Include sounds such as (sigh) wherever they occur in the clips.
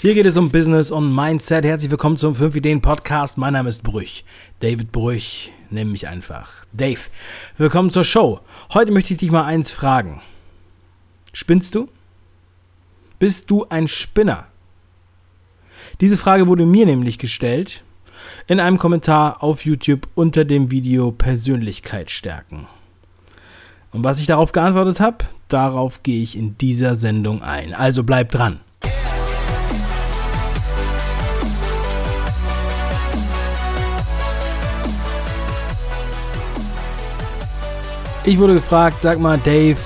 Hier geht es um Business und Mindset. Herzlich willkommen zum 5 Ideen Podcast. Mein Name ist Brüch. David Brüch, nenn mich einfach. Dave. Willkommen zur Show. Heute möchte ich dich mal eins fragen. Spinnst du? Bist du ein Spinner? Diese Frage wurde mir nämlich gestellt in einem Kommentar auf YouTube unter dem Video Persönlichkeit stärken. Und was ich darauf geantwortet habe, darauf gehe ich in dieser Sendung ein. Also bleib dran. Ich wurde gefragt, sag mal, Dave,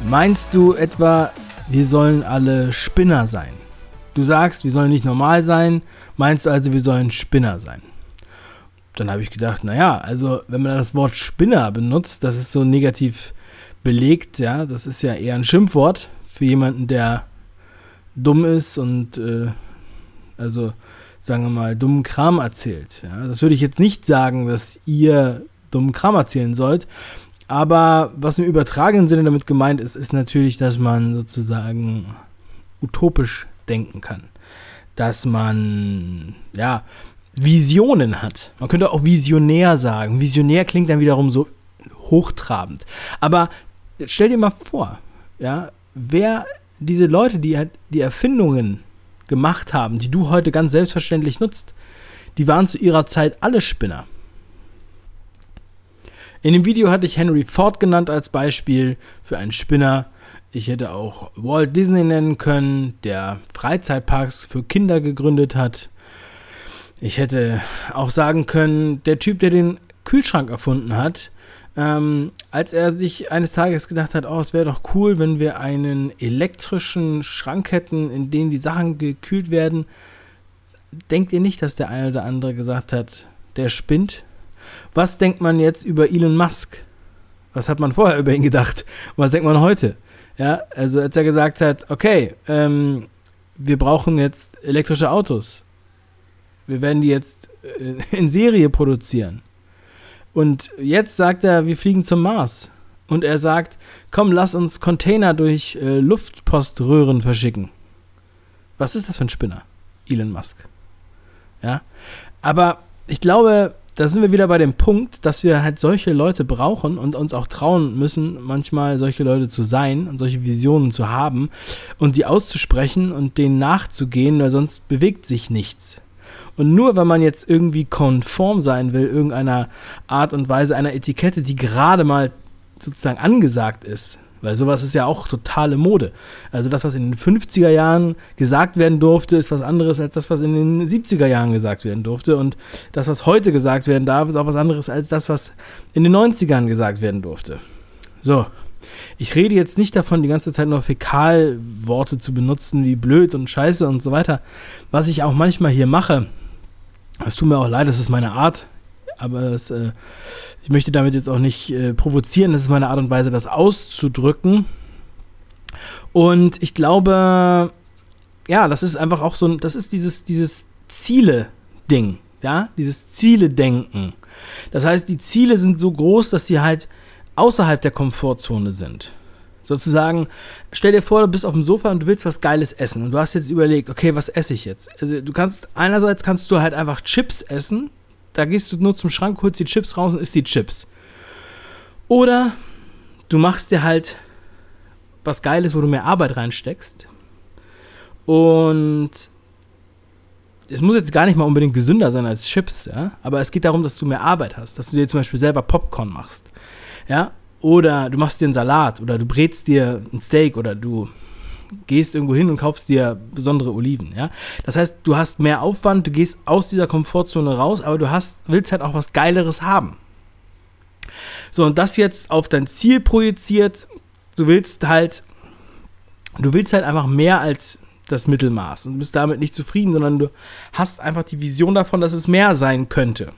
meinst du etwa, wir sollen alle Spinner sein? Du sagst, wir sollen nicht normal sein, meinst du also, wir sollen Spinner sein? Dann habe ich gedacht, naja, also wenn man das Wort Spinner benutzt, das ist so negativ belegt, ja, das ist ja eher ein Schimpfwort für jemanden, der dumm ist und äh, also sagen wir mal dummen Kram erzählt. Ja. Das würde ich jetzt nicht sagen, dass ihr dummen Kram erzählen sollt. Aber was im übertragenen Sinne damit gemeint ist, ist natürlich, dass man sozusagen utopisch denken kann. Dass man, ja, Visionen hat. Man könnte auch visionär sagen. Visionär klingt dann wiederum so hochtrabend. Aber stell dir mal vor, ja, wer diese Leute, die die Erfindungen gemacht haben, die du heute ganz selbstverständlich nutzt, die waren zu ihrer Zeit alle Spinner. In dem Video hatte ich Henry Ford genannt als Beispiel für einen Spinner. Ich hätte auch Walt Disney nennen können, der Freizeitparks für Kinder gegründet hat. Ich hätte auch sagen können, der Typ, der den Kühlschrank erfunden hat, ähm, als er sich eines Tages gedacht hat, oh, es wäre doch cool, wenn wir einen elektrischen Schrank hätten, in dem die Sachen gekühlt werden. Denkt ihr nicht, dass der eine oder andere gesagt hat, der spinnt? Was denkt man jetzt über Elon Musk? Was hat man vorher (laughs) über ihn gedacht? Und was denkt man heute? Ja, also als er gesagt hat, okay, ähm, wir brauchen jetzt elektrische Autos. Wir werden die jetzt äh, in Serie produzieren. Und jetzt sagt er, wir fliegen zum Mars. Und er sagt, komm, lass uns Container durch äh, Luftpoströhren verschicken. Was ist das für ein Spinner? Elon Musk. Ja. Aber ich glaube, da sind wir wieder bei dem Punkt, dass wir halt solche Leute brauchen und uns auch trauen müssen, manchmal solche Leute zu sein und solche Visionen zu haben und die auszusprechen und denen nachzugehen, weil sonst bewegt sich nichts. Und nur wenn man jetzt irgendwie konform sein will, irgendeiner Art und Weise einer Etikette, die gerade mal sozusagen angesagt ist, weil sowas ist ja auch totale Mode. Also das, was in den 50er Jahren gesagt werden durfte, ist was anderes als das, was in den 70er Jahren gesagt werden durfte. Und das, was heute gesagt werden darf, ist auch was anderes als das, was in den 90ern gesagt werden durfte. So. Ich rede jetzt nicht davon, die ganze Zeit nur Fäkalworte zu benutzen, wie blöd und scheiße und so weiter. Was ich auch manchmal hier mache, es tut mir auch leid, das ist meine Art aber es, äh, ich möchte damit jetzt auch nicht äh, provozieren. Das ist meine Art und Weise, das auszudrücken. Und ich glaube, ja, das ist einfach auch so ein, das ist dieses, dieses Ziele-Ding, ja, dieses Ziele-Denken. Das heißt, die Ziele sind so groß, dass sie halt außerhalb der Komfortzone sind. Sozusagen, stell dir vor, du bist auf dem Sofa und du willst was Geiles essen und du hast jetzt überlegt, okay, was esse ich jetzt? Also du kannst, einerseits kannst du halt einfach Chips essen, da gehst du nur zum Schrank, holst die Chips raus und isst die Chips. Oder du machst dir halt was Geiles, wo du mehr Arbeit reinsteckst. Und es muss jetzt gar nicht mal unbedingt gesünder sein als Chips, ja. Aber es geht darum, dass du mehr Arbeit hast, dass du dir zum Beispiel selber Popcorn machst, ja. Oder du machst dir einen Salat oder du brätst dir ein Steak oder du gehst irgendwo hin und kaufst dir besondere Oliven, ja. Das heißt, du hast mehr Aufwand, du gehst aus dieser Komfortzone raus, aber du hast, willst halt auch was Geileres haben. So, und das jetzt auf dein Ziel projiziert, du willst halt, du willst halt einfach mehr als das Mittelmaß und bist damit nicht zufrieden, sondern du hast einfach die Vision davon, dass es mehr sein könnte.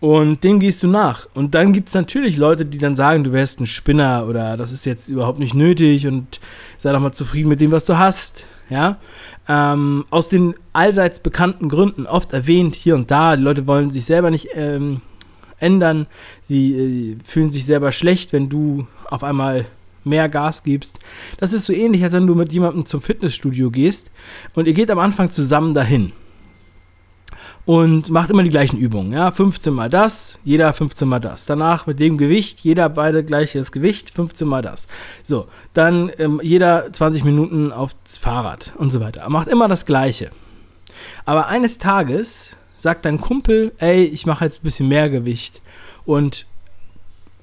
Und dem gehst du nach. Und dann gibt es natürlich Leute, die dann sagen, du wärst ein Spinner oder das ist jetzt überhaupt nicht nötig und sei doch mal zufrieden mit dem, was du hast. Ja, ähm, aus den allseits bekannten Gründen, oft erwähnt hier und da, die Leute wollen sich selber nicht ähm, ändern, sie äh, fühlen sich selber schlecht, wenn du auf einmal mehr Gas gibst. Das ist so ähnlich, als wenn du mit jemandem zum Fitnessstudio gehst und ihr geht am Anfang zusammen dahin und macht immer die gleichen Übungen. Ja, 15 mal das, jeder 15 mal das. Danach mit dem Gewicht, jeder beide gleiches Gewicht, 15 mal das. So, dann ähm, jeder 20 Minuten aufs Fahrrad und so weiter. Macht immer das Gleiche. Aber eines Tages sagt dein Kumpel, ey, ich mache jetzt ein bisschen mehr Gewicht und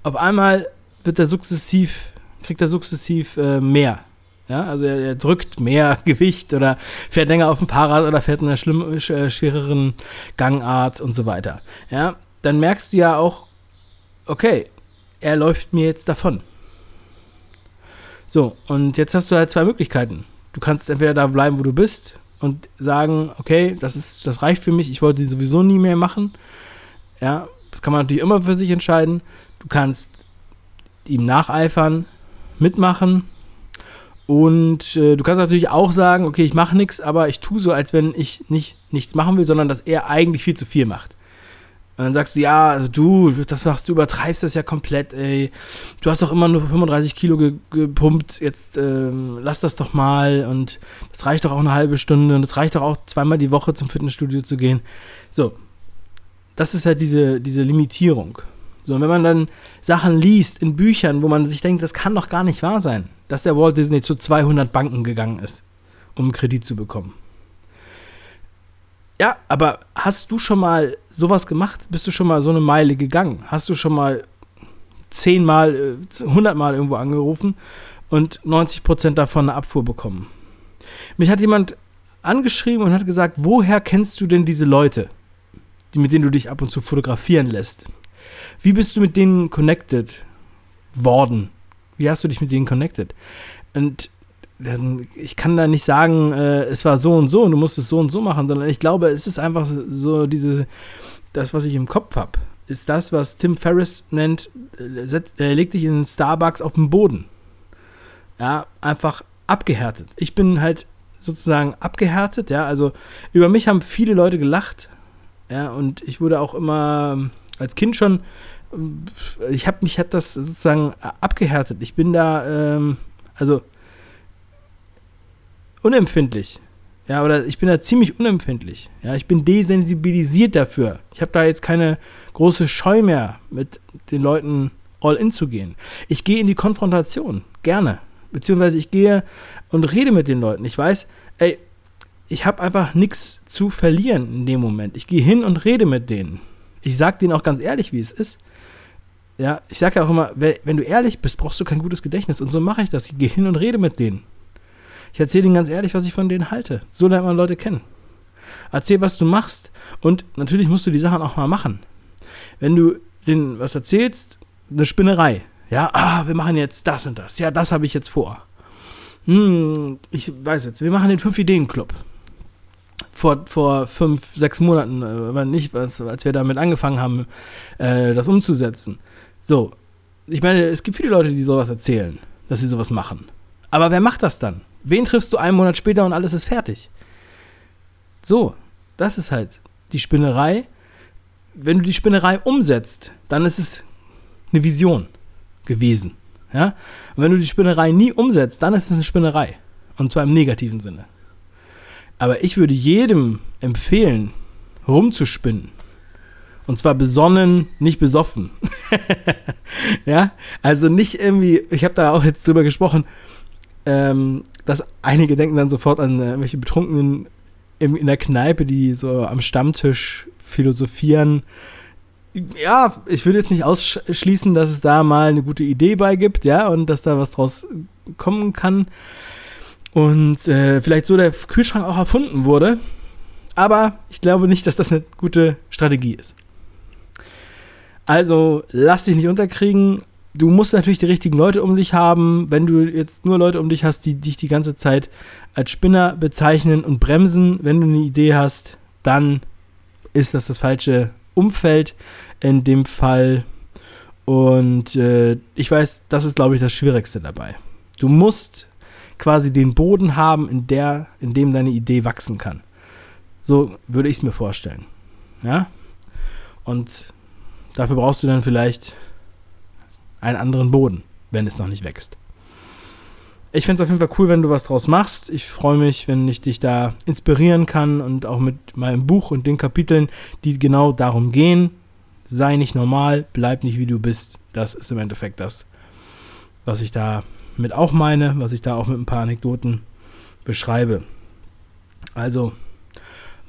auf einmal wird er sukzessiv, kriegt er sukzessiv äh, mehr. Ja, also er, er, drückt mehr (laughs) Gewicht oder fährt länger auf dem Fahrrad oder fährt in einer schlimm, äh, schwereren Gangart und so weiter. Ja, dann merkst du ja auch, okay, er läuft mir jetzt davon. So, und jetzt hast du halt zwei Möglichkeiten. Du kannst entweder da bleiben, wo du bist und sagen, okay, das ist, das reicht für mich, ich wollte die sowieso nie mehr machen. Ja, das kann man natürlich immer für sich entscheiden. Du kannst ihm nacheifern, mitmachen und äh, du kannst natürlich auch sagen, okay, ich mache nichts, aber ich tue so, als wenn ich nicht, nichts machen will, sondern dass er eigentlich viel zu viel macht. Und dann sagst du, ja, also du, das machst du, übertreibst das ja komplett, ey. Du hast doch immer nur 35 Kilo ge gepumpt, jetzt ähm, lass das doch mal und das reicht doch auch eine halbe Stunde und das reicht doch auch zweimal die Woche zum Fitnessstudio zu gehen. So, das ist halt diese, diese Limitierung. So, und wenn man dann Sachen liest in Büchern, wo man sich denkt, das kann doch gar nicht wahr sein, dass der Walt Disney zu 200 Banken gegangen ist, um Kredit zu bekommen. Ja, aber hast du schon mal sowas gemacht? Bist du schon mal so eine Meile gegangen? Hast du schon mal zehnmal, äh, hundertmal irgendwo angerufen und 90% davon eine Abfuhr bekommen? Mich hat jemand angeschrieben und hat gesagt, woher kennst du denn diese Leute, die, mit denen du dich ab und zu fotografieren lässt? Wie bist du mit denen connected worden? Wie hast du dich mit denen connected? Und ich kann da nicht sagen, äh, es war so und so und du musst es so und so machen, sondern ich glaube, es ist einfach so diese, das, was ich im Kopf habe, ist das, was Tim Ferriss nennt, äh, setzt, er legt dich in Starbucks auf den Boden. Ja, einfach abgehärtet. Ich bin halt sozusagen abgehärtet, ja, also über mich haben viele Leute gelacht, ja, und ich wurde auch immer als Kind schon, ich habe mich hat das sozusagen abgehärtet. Ich bin da, ähm, also unempfindlich. Ja, oder ich bin da ziemlich unempfindlich. Ja, ich bin desensibilisiert dafür. Ich habe da jetzt keine große Scheu mehr, mit den Leuten all in zu gehen. Ich gehe in die Konfrontation, gerne. Beziehungsweise ich gehe und rede mit den Leuten. Ich weiß, ey, ich habe einfach nichts zu verlieren in dem Moment. Ich gehe hin und rede mit denen ich sag denen auch ganz ehrlich, wie es ist. Ja, ich sage ja auch immer, wenn du ehrlich bist, brauchst du kein gutes Gedächtnis. Und so mache ich das. Ich gehe hin und rede mit denen. Ich erzähle denen ganz ehrlich, was ich von denen halte. So lernt man Leute kennen. Erzähl, was du machst. Und natürlich musst du die Sachen auch mal machen. Wenn du denen was erzählst, eine Spinnerei. Ja, ah, wir machen jetzt das und das. Ja, das habe ich jetzt vor. Hm, ich weiß jetzt, wir machen den Fünf-Ideen-Club vor, vor fünf, sechs Monaten, äh, nicht, was, als wir damit angefangen haben, äh, das umzusetzen. So, ich meine, es gibt viele Leute, die sowas erzählen, dass sie sowas machen. Aber wer macht das dann? Wen triffst du einen Monat später und alles ist fertig? So, das ist halt die Spinnerei. Wenn du die Spinnerei umsetzt, dann ist es eine Vision gewesen. Ja? Und wenn du die Spinnerei nie umsetzt, dann ist es eine Spinnerei. Und zwar im negativen Sinne. Aber ich würde jedem empfehlen, rumzuspinnen. Und zwar besonnen, nicht besoffen. (laughs) ja, also nicht irgendwie, ich habe da auch jetzt drüber gesprochen, ähm, dass einige denken dann sofort an äh, welche Betrunkenen in, in der Kneipe, die so am Stammtisch philosophieren. Ja, ich würde jetzt nicht ausschließen, dass es da mal eine gute Idee bei gibt, ja, und dass da was draus kommen kann und äh, vielleicht so der Kühlschrank auch erfunden wurde. Aber ich glaube nicht, dass das eine gute Strategie ist. Also lass dich nicht unterkriegen. Du musst natürlich die richtigen Leute um dich haben. Wenn du jetzt nur Leute um dich hast, die dich die ganze Zeit als Spinner bezeichnen und bremsen, wenn du eine Idee hast, dann ist das das falsche Umfeld in dem Fall. Und äh, ich weiß, das ist, glaube ich, das Schwierigste dabei. Du musst quasi den Boden haben, in, der, in dem deine Idee wachsen kann. So würde ich es mir vorstellen. Ja? Und dafür brauchst du dann vielleicht einen anderen Boden, wenn es noch nicht wächst. Ich fände es auf jeden Fall cool, wenn du was draus machst. Ich freue mich, wenn ich dich da inspirieren kann und auch mit meinem Buch und den Kapiteln, die genau darum gehen. Sei nicht normal, bleib nicht wie du bist. Das ist im Endeffekt das, was ich da mit auch meine, was ich da auch mit ein paar Anekdoten beschreibe. Also,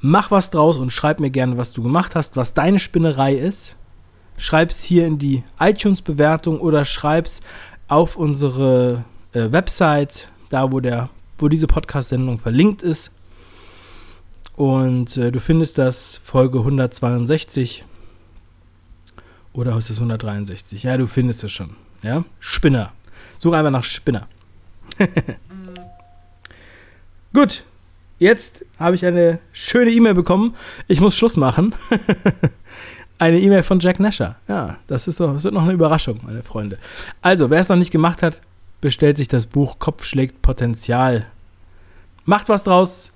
mach was draus und schreib mir gerne, was du gemacht hast, was deine Spinnerei ist. Schreib's hier in die iTunes-Bewertung oder schreib's auf unsere äh, Website, da wo, der, wo diese Podcast-Sendung verlinkt ist. Und äh, du findest das Folge 162 oder ist es 163? Ja, du findest es schon. Ja, Spinner. Such einfach nach Spinner. (laughs) Gut, jetzt habe ich eine schöne E-Mail bekommen. Ich muss Schluss machen. (laughs) eine E-Mail von Jack Nasher. Ja, das, ist doch, das wird noch eine Überraschung, meine Freunde. Also, wer es noch nicht gemacht hat, bestellt sich das Buch Kopf schlägt Potenzial. Macht was draus.